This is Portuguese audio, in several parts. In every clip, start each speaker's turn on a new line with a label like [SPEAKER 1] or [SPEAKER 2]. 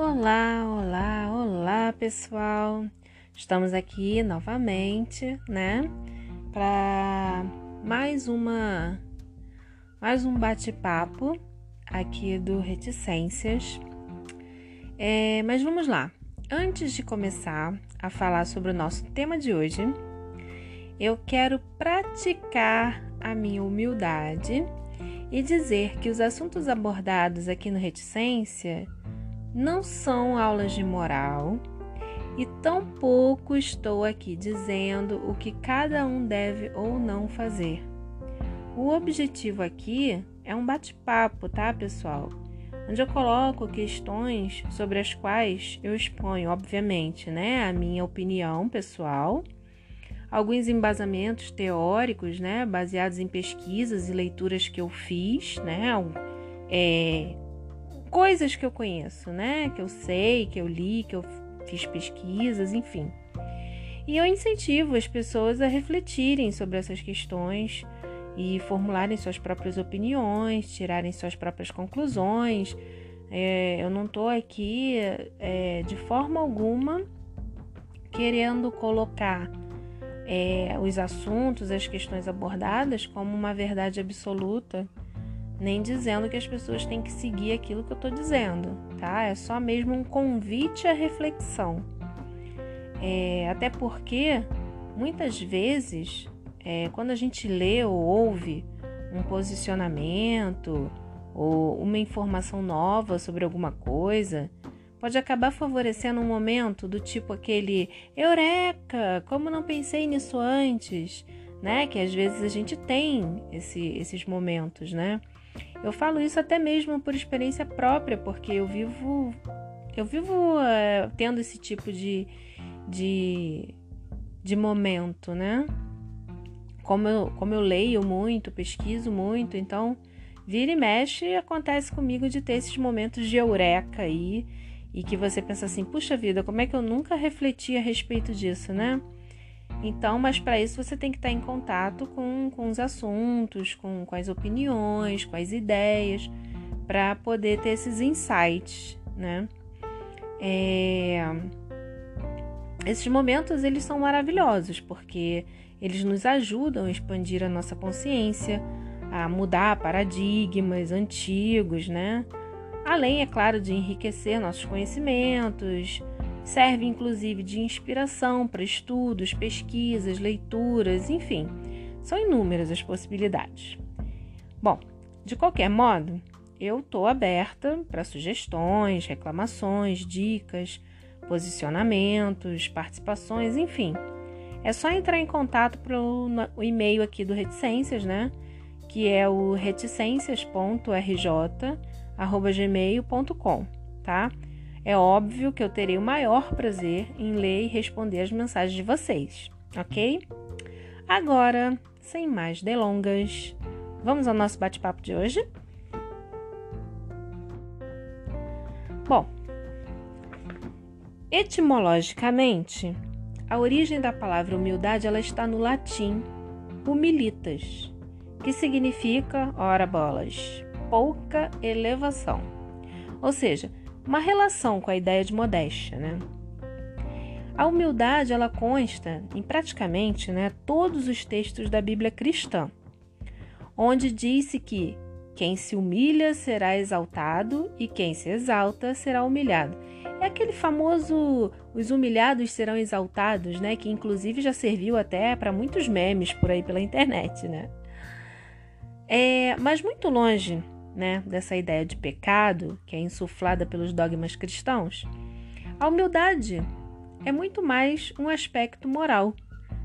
[SPEAKER 1] Olá, olá, olá, pessoal. Estamos aqui novamente, né, para mais uma mais um bate-papo aqui do Reticências. É, mas vamos lá. Antes de começar a falar sobre o nosso tema de hoje, eu quero praticar a minha humildade e dizer que os assuntos abordados aqui no Reticência não são aulas de moral e tampouco estou aqui dizendo o que cada um deve ou não fazer. O objetivo aqui é um bate-papo, tá, pessoal? Onde eu coloco questões sobre as quais eu exponho, obviamente, né, a minha opinião pessoal alguns embasamentos teóricos, né, baseados em pesquisas e leituras que eu fiz, né, é, coisas que eu conheço, né, que eu sei, que eu li, que eu fiz pesquisas, enfim. E eu incentivo as pessoas a refletirem sobre essas questões e formularem suas próprias opiniões, tirarem suas próprias conclusões. É, eu não estou aqui é, de forma alguma querendo colocar é, os assuntos, as questões abordadas como uma verdade absoluta, nem dizendo que as pessoas têm que seguir aquilo que eu estou dizendo, tá? É só mesmo um convite à reflexão. É, até porque, muitas vezes, é, quando a gente lê ou ouve um posicionamento ou uma informação nova sobre alguma coisa, pode acabar favorecendo um momento do tipo aquele eureka, como não pensei nisso antes, né? Que às vezes a gente tem esse, esses momentos, né? Eu falo isso até mesmo por experiência própria, porque eu vivo eu vivo é, tendo esse tipo de, de, de momento, né? Como eu, como eu leio muito, pesquiso muito, então vira e mexe acontece comigo de ter esses momentos de eureka aí e que você pensa assim: puxa vida, como é que eu nunca refleti a respeito disso, né? Então, mas para isso você tem que estar em contato com, com os assuntos, com, com as opiniões, com as ideias, para poder ter esses insights, né? É... Esses momentos eles são maravilhosos porque eles nos ajudam a expandir a nossa consciência, a mudar paradigmas antigos, né? além, é claro, de enriquecer nossos conhecimentos, serve inclusive de inspiração para estudos, pesquisas, leituras, enfim, são inúmeras as possibilidades. Bom, de qualquer modo, eu estou aberta para sugestões, reclamações, dicas, posicionamentos, participações, enfim. É só entrar em contato pelo e-mail aqui do Reticências, né? Que é o reticências.rj gmail.com, tá? É óbvio que eu terei o maior prazer em ler e responder as mensagens de vocês, ok? Agora, sem mais delongas, vamos ao nosso bate-papo de hoje? Bom, etimologicamente, a origem da palavra humildade ela está no latim humilitas, que significa, ora bolas, pouca elevação. Ou seja, uma relação com a ideia de modéstia, né? A humildade ela consta em praticamente né, todos os textos da Bíblia cristã, onde diz-se que quem se humilha será exaltado e quem se exalta será humilhado. É aquele famoso os humilhados serão exaltados, né, que inclusive já serviu até para muitos memes por aí pela internet, né? É, mas muito longe né, dessa ideia de pecado que é insuflada pelos dogmas cristãos, a humildade é muito mais um aspecto moral,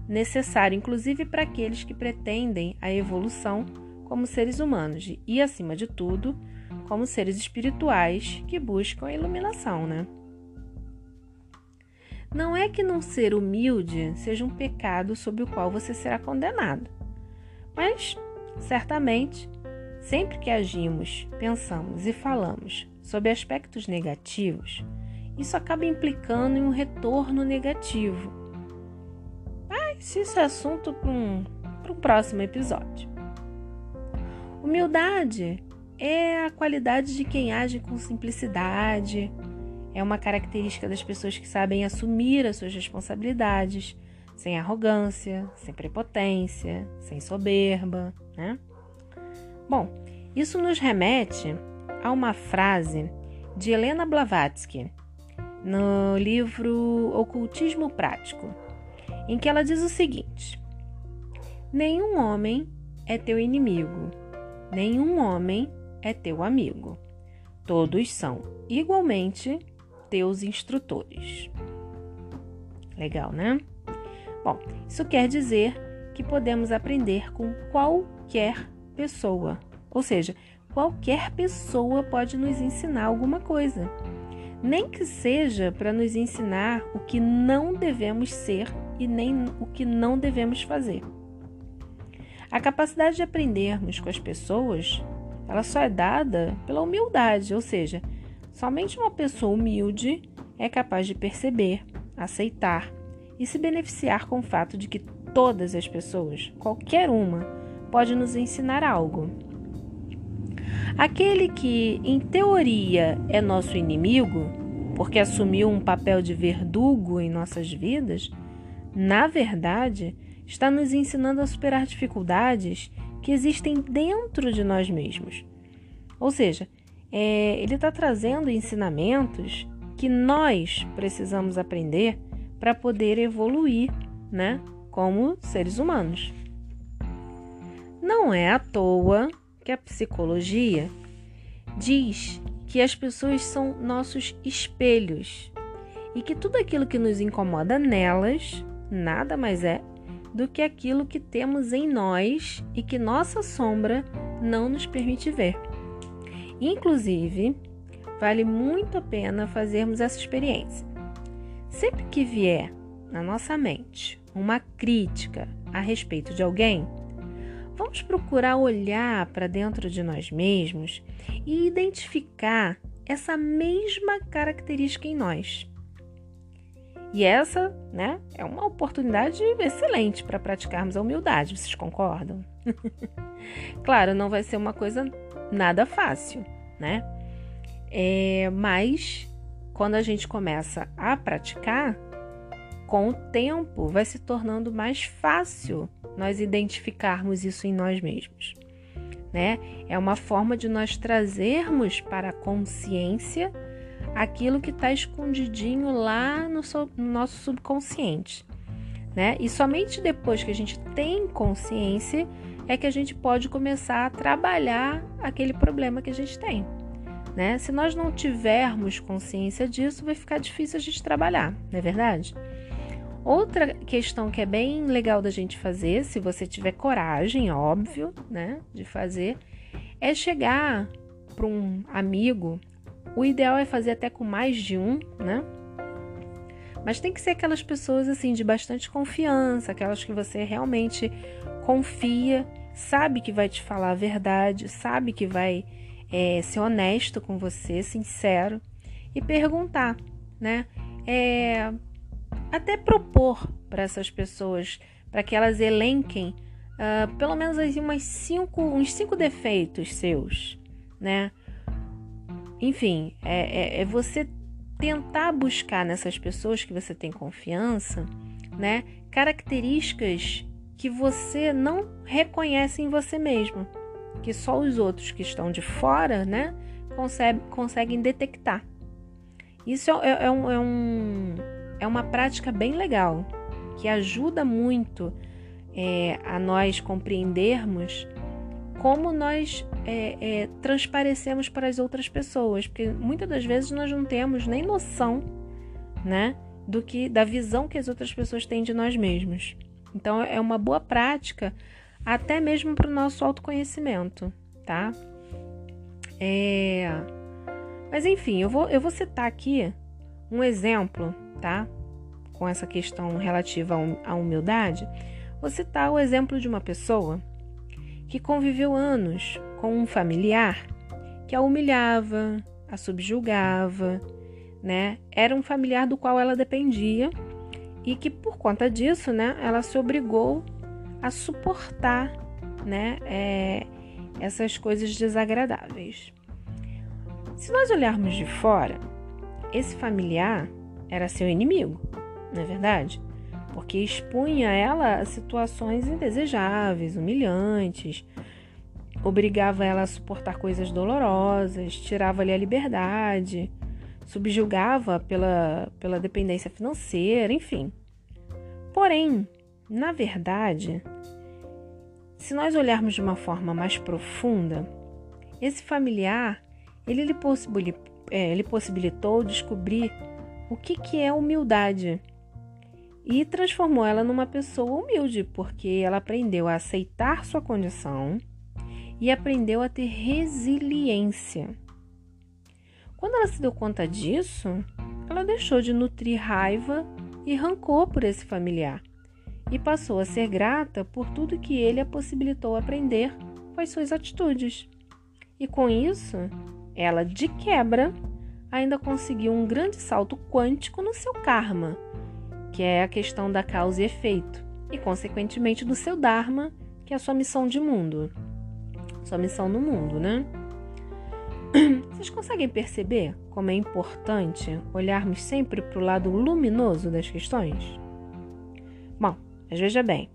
[SPEAKER 1] necessário inclusive para aqueles que pretendem a evolução como seres humanos e, acima de tudo, como seres espirituais que buscam a iluminação, né? Não é que não ser humilde seja um pecado sobre o qual você será condenado, mas certamente Sempre que agimos, pensamos e falamos sobre aspectos negativos, isso acaba implicando em um retorno negativo. Mas isso é assunto para um, um próximo episódio. Humildade é a qualidade de quem age com simplicidade, é uma característica das pessoas que sabem assumir as suas responsabilidades, sem arrogância, sem prepotência, sem soberba, né? Bom, isso nos remete a uma frase de Helena Blavatsky no livro Ocultismo Prático, em que ela diz o seguinte: Nenhum homem é teu inimigo, nenhum homem é teu amigo. Todos são igualmente teus instrutores. Legal, né? Bom, isso quer dizer que podemos aprender com qualquer pessoa, ou seja, qualquer pessoa pode nos ensinar alguma coisa, nem que seja para nos ensinar o que não devemos ser e nem o que não devemos fazer. A capacidade de aprendermos com as pessoas, ela só é dada pela humildade, ou seja, somente uma pessoa humilde é capaz de perceber, aceitar e se beneficiar com o fato de que todas as pessoas, qualquer uma, pode nos ensinar algo. Aquele que, em teoria, é nosso inimigo, porque assumiu um papel de verdugo em nossas vidas, na verdade, está nos ensinando a superar dificuldades que existem dentro de nós mesmos. Ou seja, é, ele está trazendo ensinamentos que nós precisamos aprender para poder evoluir, né, como seres humanos. Não é à toa que a psicologia diz que as pessoas são nossos espelhos e que tudo aquilo que nos incomoda nelas nada mais é do que aquilo que temos em nós e que nossa sombra não nos permite ver. Inclusive, vale muito a pena fazermos essa experiência. Sempre que vier na nossa mente uma crítica a respeito de alguém, vamos procurar olhar para dentro de nós mesmos e identificar essa mesma característica em nós. E essa, né, é uma oportunidade excelente para praticarmos a humildade, vocês concordam? claro, não vai ser uma coisa nada fácil, né? É, mas quando a gente começa a praticar, com o tempo vai se tornando mais fácil nós identificarmos isso em nós mesmos. Né? É uma forma de nós trazermos para a consciência aquilo que está escondidinho lá no, so, no, nosso subconsciente. Né? E somente depois que a gente tem consciência é que a gente pode começar a trabalhar aquele problema que a gente tem. Né? Se nós não tivermos consciência disso, vai ficar difícil a gente trabalhar, não é verdade? Outra questão que é bem legal da gente fazer, se você tiver coragem, óbvio, né, de fazer, é chegar para um amigo. O ideal é fazer até com mais de um, né? Mas tem que ser aquelas pessoas assim de bastante confiança, aquelas que você realmente confia, sabe que vai te falar a verdade, sabe que vai é, ser honesto com você, sincero, e perguntar, né? É, até propor para essas pessoas, para que elas elenquem uh, pelo menos umas cinco, uns cinco defeitos seus, né? Enfim, é, é, é você tentar buscar nessas pessoas que você tem confiança, né? Características que você não reconhece em você mesmo que só os outros que estão de fora, né, consegue, conseguem detectar. Isso é, é, é, um, é, um, é uma prática bem legal, que ajuda muito é, a nós compreendermos como nós é, é, transparecemos para as outras pessoas, porque muitas das vezes nós não temos nem noção, né, do que da visão que as outras pessoas têm de nós mesmos. Então é uma boa prática até mesmo para o nosso autoconhecimento, tá? É... Mas enfim, eu vou, eu vou citar aqui um exemplo, tá? Com essa questão relativa à humildade. Vou citar o exemplo de uma pessoa que conviveu anos com um familiar que a humilhava, a subjugava, né? Era um familiar do qual ela dependia e que por conta disso, né, ela se obrigou a suportar né, é, essas coisas desagradáveis. Se nós olharmos de fora, esse familiar era seu inimigo, não é verdade? Porque expunha ela a situações indesejáveis, humilhantes, obrigava ela a suportar coisas dolorosas, tirava-lhe a liberdade, subjugava pela, pela dependência financeira, enfim. Porém, na verdade, se nós olharmos de uma forma mais profunda, esse familiar ele lhe possibilitou, é, ele possibilitou descobrir o que, que é humildade e transformou ela numa pessoa humilde, porque ela aprendeu a aceitar sua condição e aprendeu a ter resiliência. Quando ela se deu conta disso, ela deixou de nutrir raiva e rancor por esse familiar e passou a ser grata por tudo que ele a possibilitou aprender com as suas atitudes. E com isso, ela de quebra ainda conseguiu um grande salto quântico no seu karma, que é a questão da causa e efeito, e consequentemente do seu dharma, que é a sua missão de mundo. Sua missão no mundo, né? Vocês conseguem perceber como é importante olharmos sempre para o lado luminoso das questões? Bom, mas veja bem,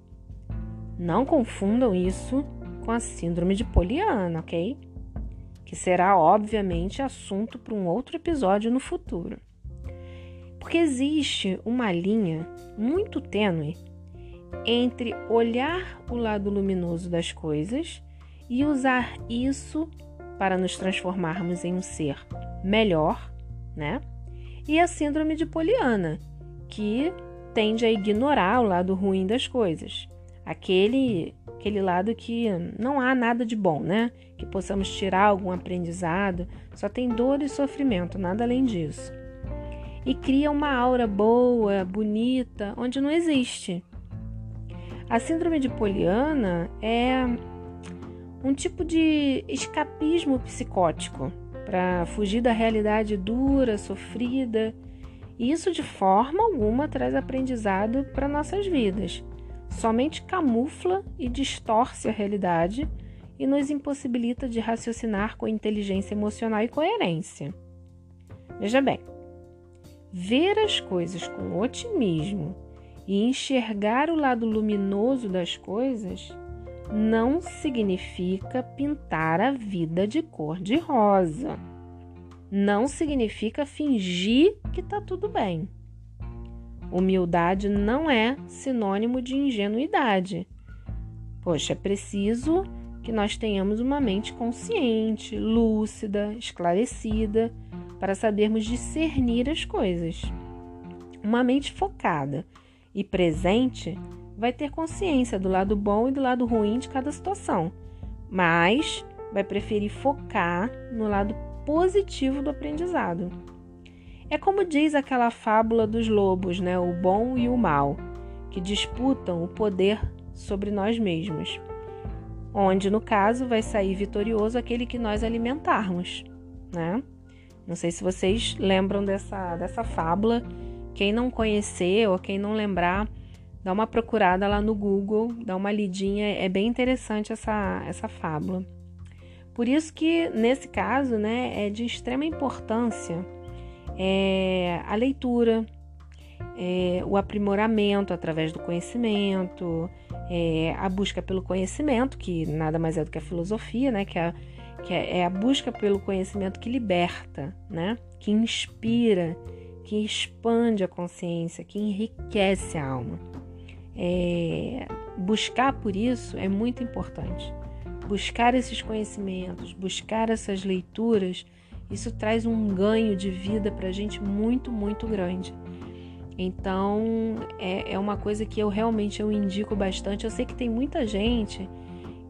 [SPEAKER 1] não confundam isso com a síndrome de Poliana, ok? Que será, obviamente, assunto para um outro episódio no futuro. Porque existe uma linha muito tênue entre olhar o lado luminoso das coisas e usar isso para nos transformarmos em um ser melhor, né? E a síndrome de Poliana, que tende a ignorar o lado ruim das coisas. Aquele, aquele lado que não há nada de bom, né? Que possamos tirar algum aprendizado, só tem dor e sofrimento, nada além disso. E cria uma aura boa, bonita, onde não existe. A síndrome de Poliana é um tipo de escapismo psicótico para fugir da realidade dura, sofrida e isso de forma alguma traz aprendizado para nossas vidas. Somente camufla e distorce a realidade e nos impossibilita de raciocinar com inteligência emocional e coerência. Veja bem, ver as coisas com otimismo e enxergar o lado luminoso das coisas não significa pintar a vida de cor de rosa não significa fingir que está tudo bem. Humildade não é sinônimo de ingenuidade. Poxa, é preciso que nós tenhamos uma mente consciente, lúcida, esclarecida, para sabermos discernir as coisas. Uma mente focada e presente vai ter consciência do lado bom e do lado ruim de cada situação, mas vai preferir focar no lado positivo do aprendizado. É como diz aquela fábula dos lobos, né? O bom e o mal, que disputam o poder sobre nós mesmos. Onde, no caso, vai sair vitorioso aquele que nós alimentarmos, né? Não sei se vocês lembram dessa, dessa fábula. Quem não conhecer ou quem não lembrar, dá uma procurada lá no Google, dá uma lidinha. É bem interessante essa, essa fábula. Por isso que, nesse caso, né, é de extrema importância é, a leitura, é, o aprimoramento através do conhecimento, é, a busca pelo conhecimento, que nada mais é do que a filosofia, né, que, é, que é, é a busca pelo conhecimento que liberta, né, que inspira, que expande a consciência, que enriquece a alma. É, buscar por isso é muito importante buscar esses conhecimentos, buscar essas leituras, isso traz um ganho de vida para a gente muito, muito grande. Então é, é uma coisa que eu realmente eu indico bastante. Eu sei que tem muita gente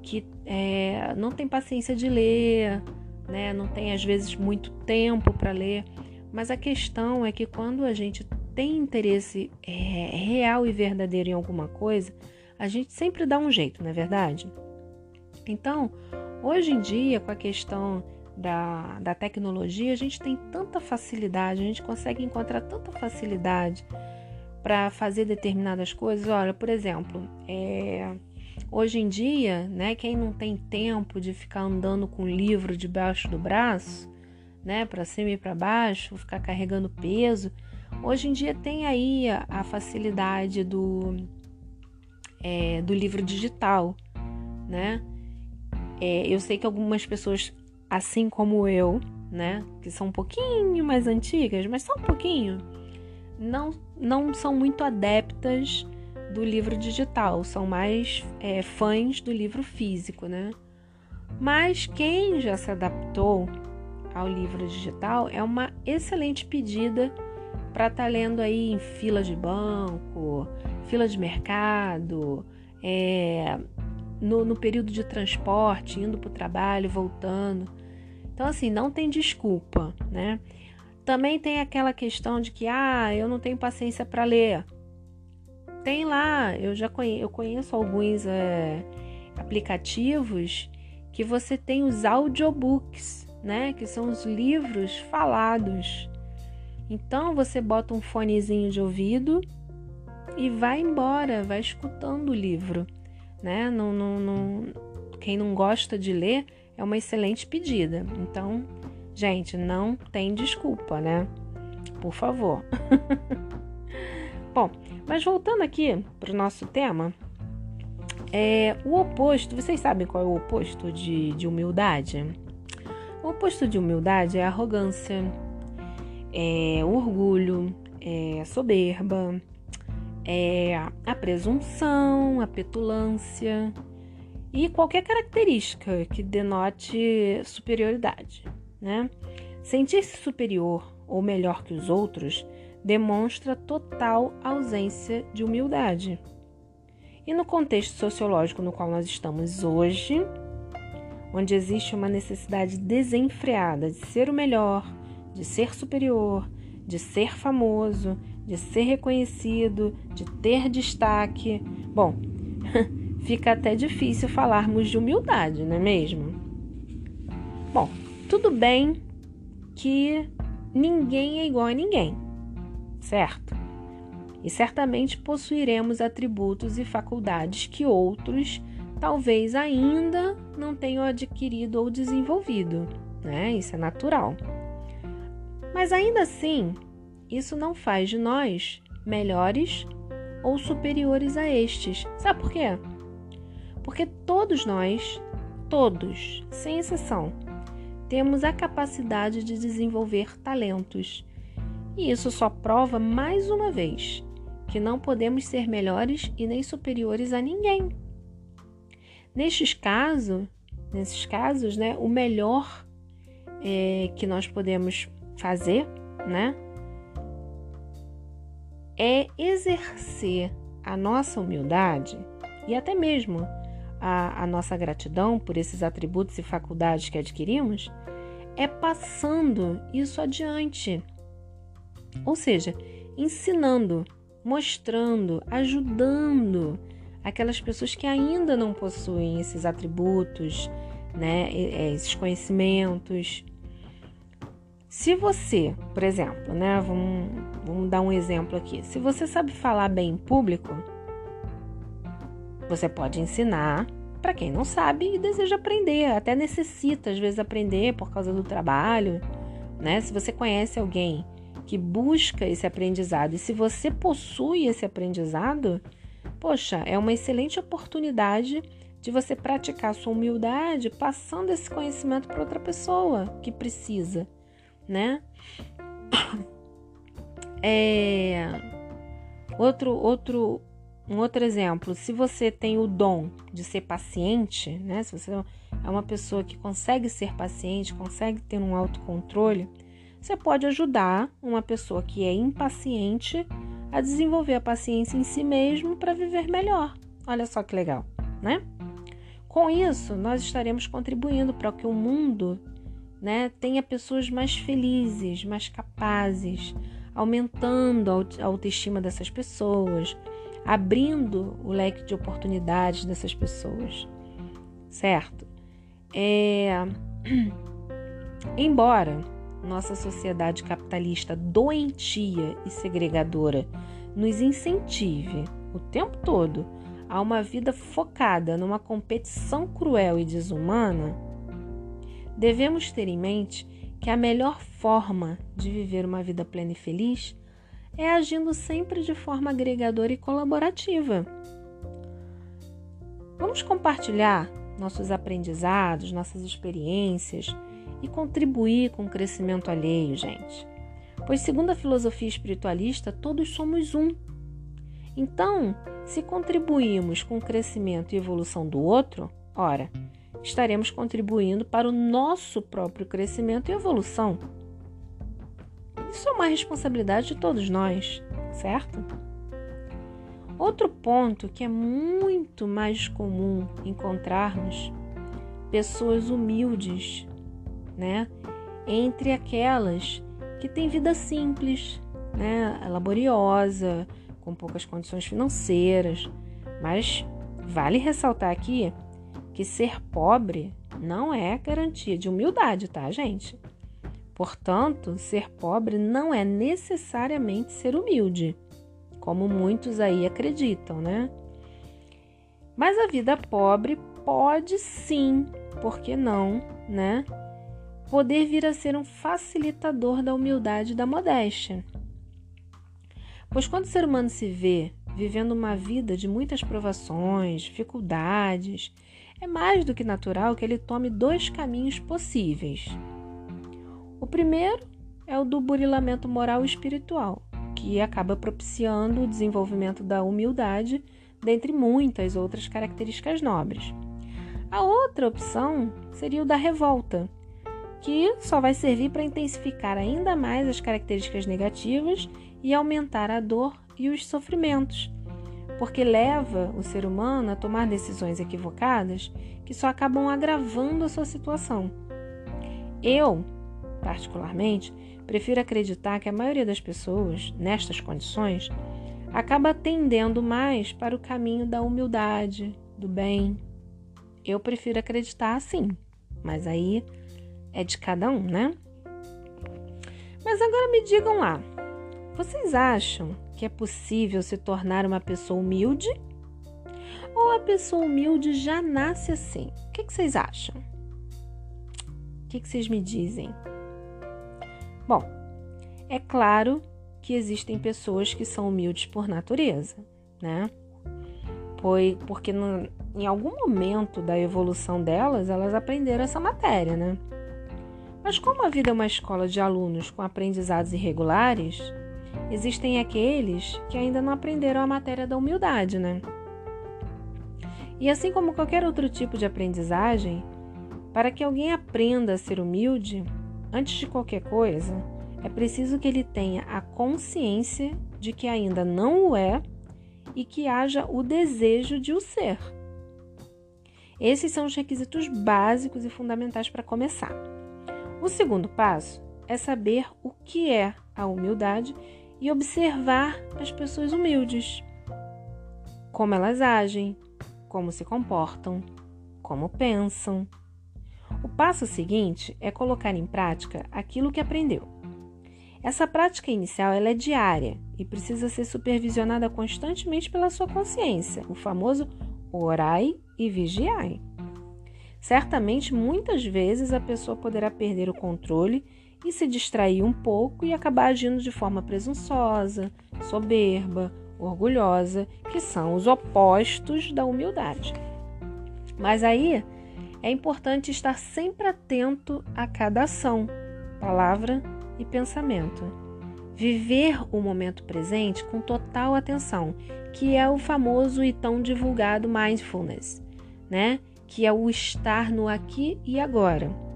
[SPEAKER 1] que é, não tem paciência de ler, né? não tem às vezes muito tempo para ler, mas a questão é que quando a gente tem interesse é, real e verdadeiro em alguma coisa, a gente sempre dá um jeito, não é verdade? Então, hoje em dia, com a questão da, da tecnologia, a gente tem tanta facilidade, a gente consegue encontrar tanta facilidade para fazer determinadas coisas. Olha, por exemplo, é, hoje em dia, né, quem não tem tempo de ficar andando com livro debaixo do braço, né, para cima e para baixo, ficar carregando peso. Hoje em dia tem aí a, a facilidade do, é, do livro digital, né? É, eu sei que algumas pessoas, assim como eu, né, que são um pouquinho mais antigas, mas só um pouquinho, não, não são muito adeptas do livro digital, são mais é, fãs do livro físico, né? Mas quem já se adaptou ao livro digital é uma excelente pedida para estar tá lendo aí em fila de banco, fila de mercado, é, no, no período de transporte, indo para o trabalho, voltando. Então, assim, não tem desculpa, né? Também tem aquela questão de que, ah, eu não tenho paciência para ler. Tem lá, eu já conheço, eu conheço alguns é, aplicativos que você tem os audiobooks, né? Que são os livros falados. Então você bota um fonezinho de ouvido e vai embora, vai escutando o livro, né? Não, não, não, quem não gosta de ler é uma excelente pedida. Então, gente, não tem desculpa, né? Por favor. Bom, mas voltando aqui para o nosso tema, é, o oposto, vocês sabem qual é o oposto de, de humildade? O oposto de humildade é arrogância, é orgulho, é soberba, é a presunção, a petulância e qualquer característica que denote superioridade, né? Sentir-se superior ou melhor que os outros demonstra total ausência de humildade. E no contexto sociológico no qual nós estamos hoje, onde existe uma necessidade desenfreada de ser o melhor, de ser superior, de ser famoso, de ser reconhecido, de ter destaque. Bom, fica até difícil falarmos de humildade, não é mesmo? Bom, tudo bem que ninguém é igual a ninguém, certo? E certamente possuiremos atributos e faculdades que outros talvez ainda não tenham adquirido ou desenvolvido, né? Isso é natural. Mas ainda assim, isso não faz de nós melhores ou superiores a estes. Sabe por quê? Porque todos nós, todos, sem exceção, temos a capacidade de desenvolver talentos. E isso só prova mais uma vez que não podemos ser melhores e nem superiores a ninguém. Nestes casos, nesses casos, né, o melhor é, que nós podemos fazer, né, é exercer a nossa humildade e até mesmo a, a nossa gratidão por esses atributos e faculdades que adquirimos, é passando isso adiante. Ou seja, ensinando, mostrando, ajudando aquelas pessoas que ainda não possuem esses atributos, né, esses conhecimentos. Se você, por exemplo, né, vamos, vamos dar um exemplo aqui. Se você sabe falar bem em público, você pode ensinar para quem não sabe e deseja aprender, até necessita às vezes aprender por causa do trabalho, né? Se você conhece alguém que busca esse aprendizado. E se você possui esse aprendizado, poxa, é uma excelente oportunidade de você praticar sua humildade passando esse conhecimento para outra pessoa que precisa, né? É... Outro, outro, um outro exemplo, se você tem o dom de ser paciente, né? Se você é uma pessoa que consegue ser paciente, consegue ter um autocontrole, você pode ajudar uma pessoa que é impaciente a desenvolver a paciência em si mesmo para viver melhor. Olha só que legal, né? Com isso, nós estaremos contribuindo para que o mundo né, tenha pessoas mais felizes, mais capazes, aumentando a autoestima dessas pessoas, abrindo o leque de oportunidades dessas pessoas, certo? É... Embora nossa sociedade capitalista doentia e segregadora nos incentive o tempo todo a uma vida focada numa competição cruel e desumana, devemos ter em mente que a melhor forma de viver uma vida plena e feliz é agindo sempre de forma agregadora e colaborativa. Vamos compartilhar nossos aprendizados, nossas experiências e contribuir com o crescimento alheio, gente. Pois, segundo a filosofia espiritualista, todos somos um. Então, se contribuímos com o crescimento e evolução do outro, ora, estaremos contribuindo para o nosso próprio crescimento e evolução. Isso é uma responsabilidade de todos nós, certo? Outro ponto que é muito mais comum encontrarmos pessoas humildes, né? Entre aquelas que têm vida simples, né? Laboriosa, com poucas condições financeiras. Mas vale ressaltar aqui que ser pobre não é garantia de humildade, tá, gente? Portanto, ser pobre não é necessariamente ser humilde, como muitos aí acreditam, né? Mas a vida pobre pode sim, por que não, né? Poder vir a ser um facilitador da humildade e da modéstia. Pois quando o ser humano se vê vivendo uma vida de muitas provações, dificuldades, é mais do que natural que ele tome dois caminhos possíveis. O primeiro é o do burilamento moral e espiritual, que acaba propiciando o desenvolvimento da humildade, dentre muitas outras características nobres. A outra opção seria o da revolta, que só vai servir para intensificar ainda mais as características negativas e aumentar a dor e os sofrimentos, porque leva o ser humano a tomar decisões equivocadas que só acabam agravando a sua situação. Eu, particularmente, prefiro acreditar que a maioria das pessoas, nestas condições, acaba tendendo mais para o caminho da humildade, do bem. Eu prefiro acreditar assim, mas aí é de cada um, né? Mas agora me digam lá, vocês acham que é possível se tornar uma pessoa humilde? Ou a pessoa humilde já nasce assim? O que, vocês acham? O que, vocês me dizem? Bom, é claro que existem pessoas que são humildes por natureza, né? Foi porque no, em algum momento da evolução delas, elas aprenderam essa matéria, né? Mas como a vida é uma escola de alunos com aprendizados irregulares, existem aqueles que ainda não aprenderam a matéria da humildade, né? E assim como qualquer outro tipo de aprendizagem, para que alguém aprenda a ser humilde, antes de qualquer coisa, é preciso que ele tenha a consciência de que ainda não o é e que haja o desejo de o ser. Esses são os requisitos básicos e fundamentais para começar. O segundo passo é saber o que é a humildade e observar as pessoas humildes, como elas agem, como se comportam, como pensam. O passo seguinte é colocar em prática aquilo que aprendeu. Essa prática inicial ela é diária e precisa ser supervisionada constantemente pela sua consciência, o famoso orai e vigiai. Certamente, muitas vezes a pessoa poderá perder o controle e se distrair um pouco e acabar agindo de forma presunçosa, soberba, orgulhosa, que são os opostos da humildade. Mas aí é importante estar sempre atento a cada ação, palavra e pensamento. Viver o momento presente com total atenção, que é o famoso e tão divulgado mindfulness, né? Que é o estar no aqui e agora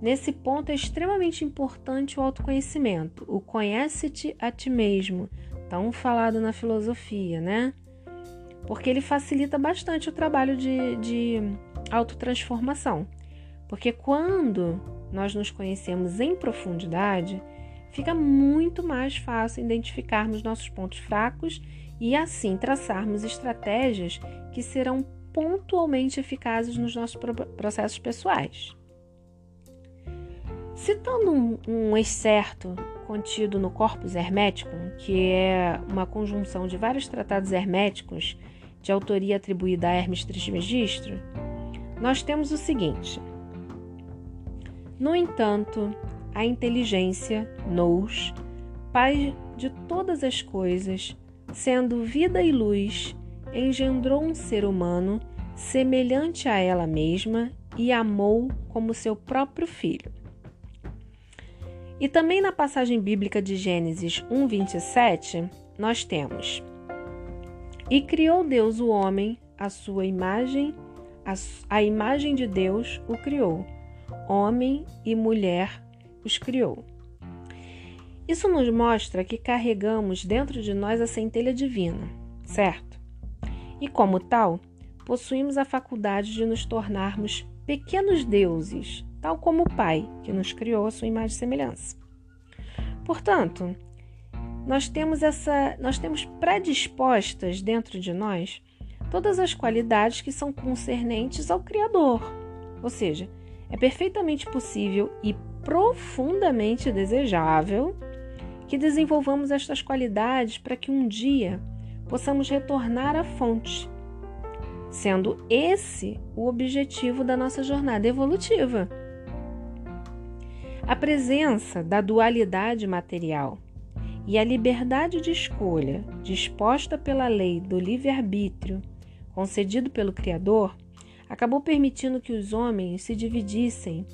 [SPEAKER 1] Nesse ponto é extremamente importante o autoconhecimento, o conhece-te a ti mesmo, tão falado na filosofia, né? Porque ele facilita bastante o trabalho de, de autotransformação. Porque quando nós nos conhecemos em profundidade, fica muito mais fácil identificarmos nossos pontos fracos e assim traçarmos estratégias que serão pontualmente eficazes nos nossos processos pessoais. Citando um, um excerto contido no Corpus Hermeticum, que é uma conjunção de vários tratados herméticos de autoria atribuída a Hermes Trismegistro, nós temos o seguinte: No entanto, a inteligência, nous, Pai de todas as coisas, sendo vida e luz, engendrou um ser humano semelhante a ela mesma e amou como seu próprio filho. E também na passagem bíblica de Gênesis 1:27, nós temos: E criou Deus o homem à sua imagem, a, a imagem de Deus o criou. Homem e mulher os criou. Isso nos mostra que carregamos dentro de nós a centelha divina, certo? E como tal, possuímos a faculdade de nos tornarmos pequenos deuses, tal como o Pai, que nos criou a sua imagem e semelhança. Portanto, nós temos essa, nós temos predispostas dentro de nós todas as qualidades que são concernentes ao Criador. Ou seja, é perfeitamente possível e profundamente desejável que desenvolvamos estas qualidades para que um dia possamos retornar à fonte, sendo esse o objetivo da nossa jornada evolutiva. A presença da dualidade material e a liberdade de escolha disposta pela lei do livre-arbítrio concedido pelo Criador acabou permitindo que os homens se dividissem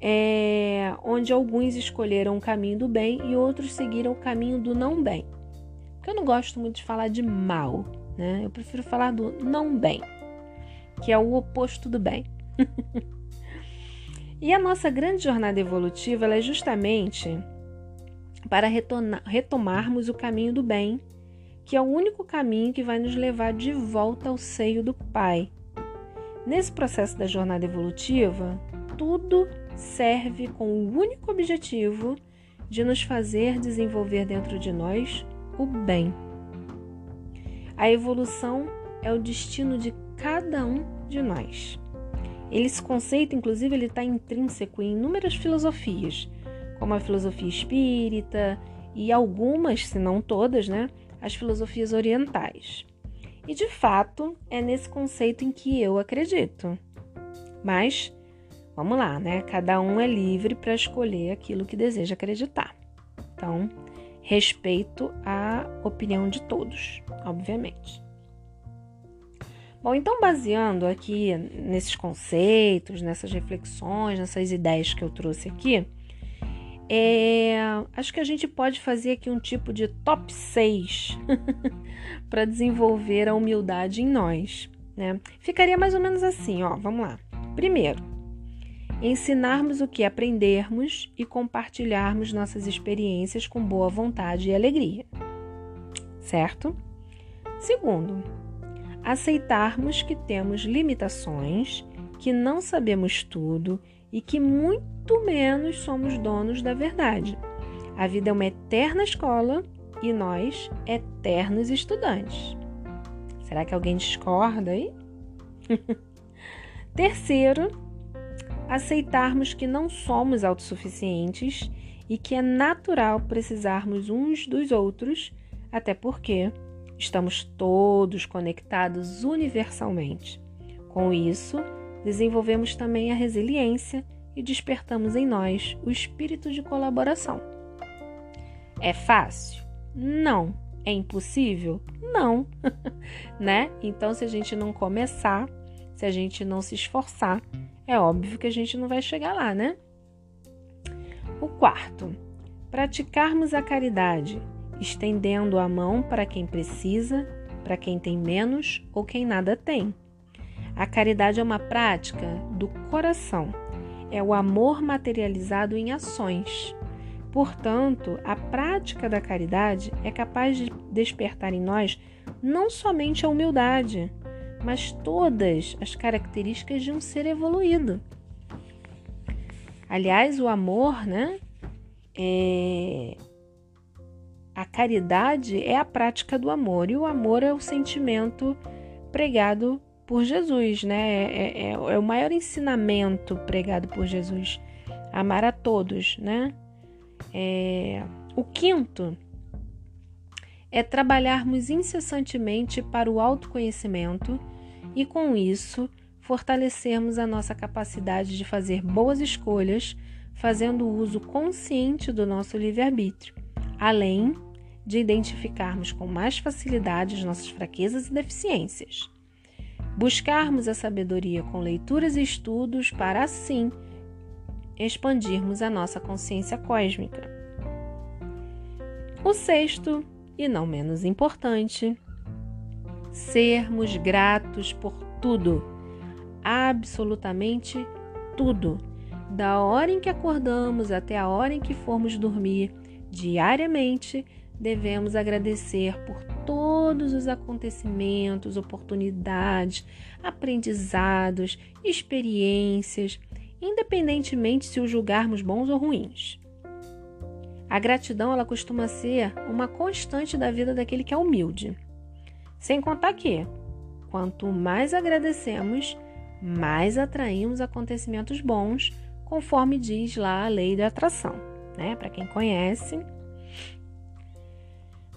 [SPEAKER 1] é, onde alguns escolheram o caminho do bem e outros seguiram o caminho do não bem. Porque eu não gosto muito de falar de mal, né? Eu prefiro falar do não bem, que é o oposto do bem. e a nossa grande jornada evolutiva é justamente para retomarmos o caminho do bem, que é o único caminho que vai nos levar de volta ao seio do Pai. Nesse processo da jornada evolutiva, tudo serve com o único objetivo de nos fazer desenvolver dentro de nós o bem. A evolução é o destino de cada um de nós. Esse conceito, inclusive, ele está intrínseco em inúmeras filosofias, como a filosofia espírita e algumas, se não todas, né, as filosofias orientais. E de fato é nesse conceito em que eu acredito. Mas Vamos lá, né? Cada um é livre para escolher aquilo que deseja acreditar. Então, respeito a opinião de todos, obviamente. Bom, então, baseando aqui nesses conceitos, nessas reflexões, nessas ideias que eu trouxe aqui, é, acho que a gente pode fazer aqui um tipo de top 6 para desenvolver a humildade em nós. Né? Ficaria mais ou menos assim, ó. Vamos lá. Primeiro, ensinarmos o que aprendermos e compartilharmos nossas experiências com boa vontade e alegria. Certo? Segundo, aceitarmos que temos limitações, que não sabemos tudo e que muito menos somos donos da verdade. A vida é uma eterna escola e nós, eternos estudantes. Será que alguém discorda aí? Terceiro, aceitarmos que não somos autossuficientes e que é natural precisarmos uns dos outros, até porque estamos todos conectados universalmente. Com isso, desenvolvemos também a resiliência e despertamos em nós o espírito de colaboração. É fácil? Não. É impossível? Não. né? Então, se a gente não começar, se a gente não se esforçar, é óbvio que a gente não vai chegar lá, né? O quarto, praticarmos a caridade, estendendo a mão para quem precisa, para quem tem menos ou quem nada tem. A caridade é uma prática do coração, é o amor materializado em ações. Portanto, a prática da caridade é capaz de despertar em nós não somente a humildade, mas todas as características de um ser evoluído. Aliás, o amor, né? É... A caridade é a prática do amor, e o amor é o sentimento pregado por Jesus, né? É, é, é, o maior ensinamento pregado por Jesus. Amar a todos, né? É... O quinto é trabalharmos incessantemente para o autoconhecimento e, com isso, fortalecermos a nossa capacidade de fazer boas escolhas, fazendo uso consciente do nosso livre-arbítrio, além de identificarmos com mais facilidade as nossas fraquezas e deficiências. Buscarmos a sabedoria com leituras e estudos para assim expandirmos a nossa consciência cósmica. O sexto, e não menos importante, sermos gratos por tudo, absolutamente tudo, da hora em que acordamos até a hora em que formos dormir, diariamente devemos agradecer por todos os acontecimentos, oportunidades, aprendizados, experiências, independentemente se os julgarmos bons ou ruins. A gratidão ela costuma ser uma constante da vida daquele que é humilde. Sem contar que, quanto mais agradecemos, mais atraímos acontecimentos bons, conforme diz lá a lei da atração, né? Para quem conhece,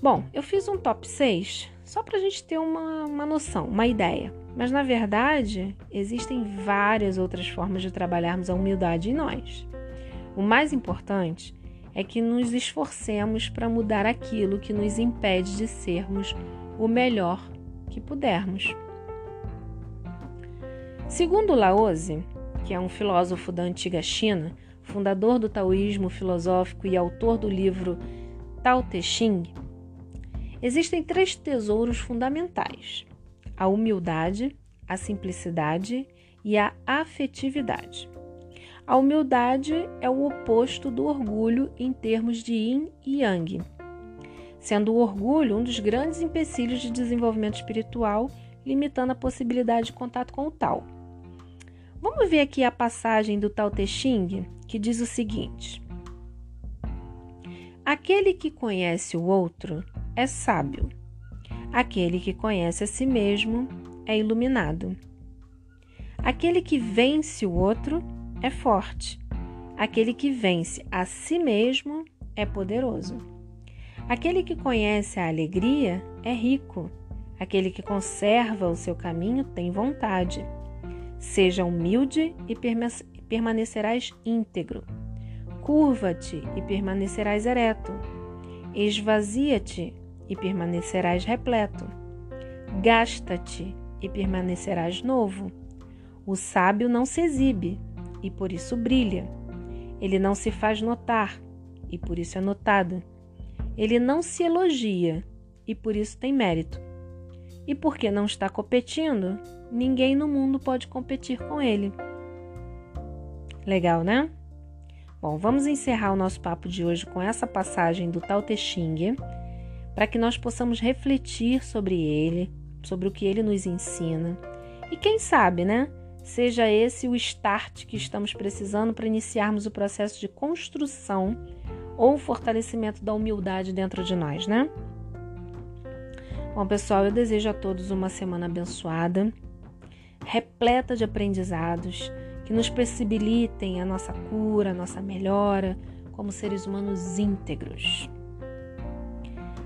[SPEAKER 1] Bom, eu fiz um top 6 só para a gente ter uma, uma noção, uma ideia. Mas na verdade, existem várias outras formas de trabalharmos a humildade em nós. O mais importante é que nos esforcemos para mudar aquilo que nos impede de sermos o melhor que pudermos. Segundo Laozi, que é um filósofo da antiga China, fundador do taoísmo filosófico e autor do livro Tao Te Ching, Existem três tesouros fundamentais: a humildade, a simplicidade e a afetividade. A humildade é o oposto do orgulho em termos de yin e yang, sendo o orgulho um dos grandes empecilhos de desenvolvimento espiritual, limitando a possibilidade de contato com o tal. Vamos ver aqui a passagem do Tao Te Ching, que diz o seguinte: Aquele que conhece o outro é sábio. Aquele que conhece a si mesmo é iluminado. Aquele que vence o outro é forte. Aquele que vence a si mesmo é poderoso. Aquele que conhece a alegria é rico. Aquele que conserva o seu caminho tem vontade. Seja humilde e permanecerás íntegro. Curva-te e permanecerás ereto. Esvazia-te e permanecerás repleto. Gasta-te e permanecerás novo. O sábio não se exibe e por isso brilha. Ele não se faz notar e por isso é notado. Ele não se elogia e por isso tem mérito. E porque não está competindo, ninguém no mundo pode competir com ele. Legal, né? Bom, vamos encerrar o nosso papo de hoje com essa passagem do Tao Te Ching para que nós possamos refletir sobre ele, sobre o que ele nos ensina. E quem sabe, né? Seja esse o start que estamos precisando para iniciarmos o processo de construção ou fortalecimento da humildade dentro de nós, né? Bom, pessoal, eu desejo a todos uma semana abençoada, repleta de aprendizados que nos possibilitem a nossa cura, a nossa melhora como seres humanos íntegros.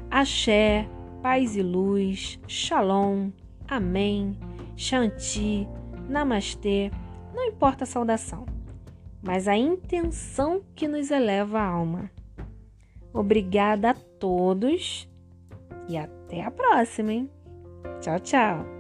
[SPEAKER 1] Axé, paz e luz, Shalom, Amém, Shanti, Namastê, não importa a saudação, mas a intenção que nos eleva a alma. Obrigada a todos e até a próxima, hein? Tchau, tchau!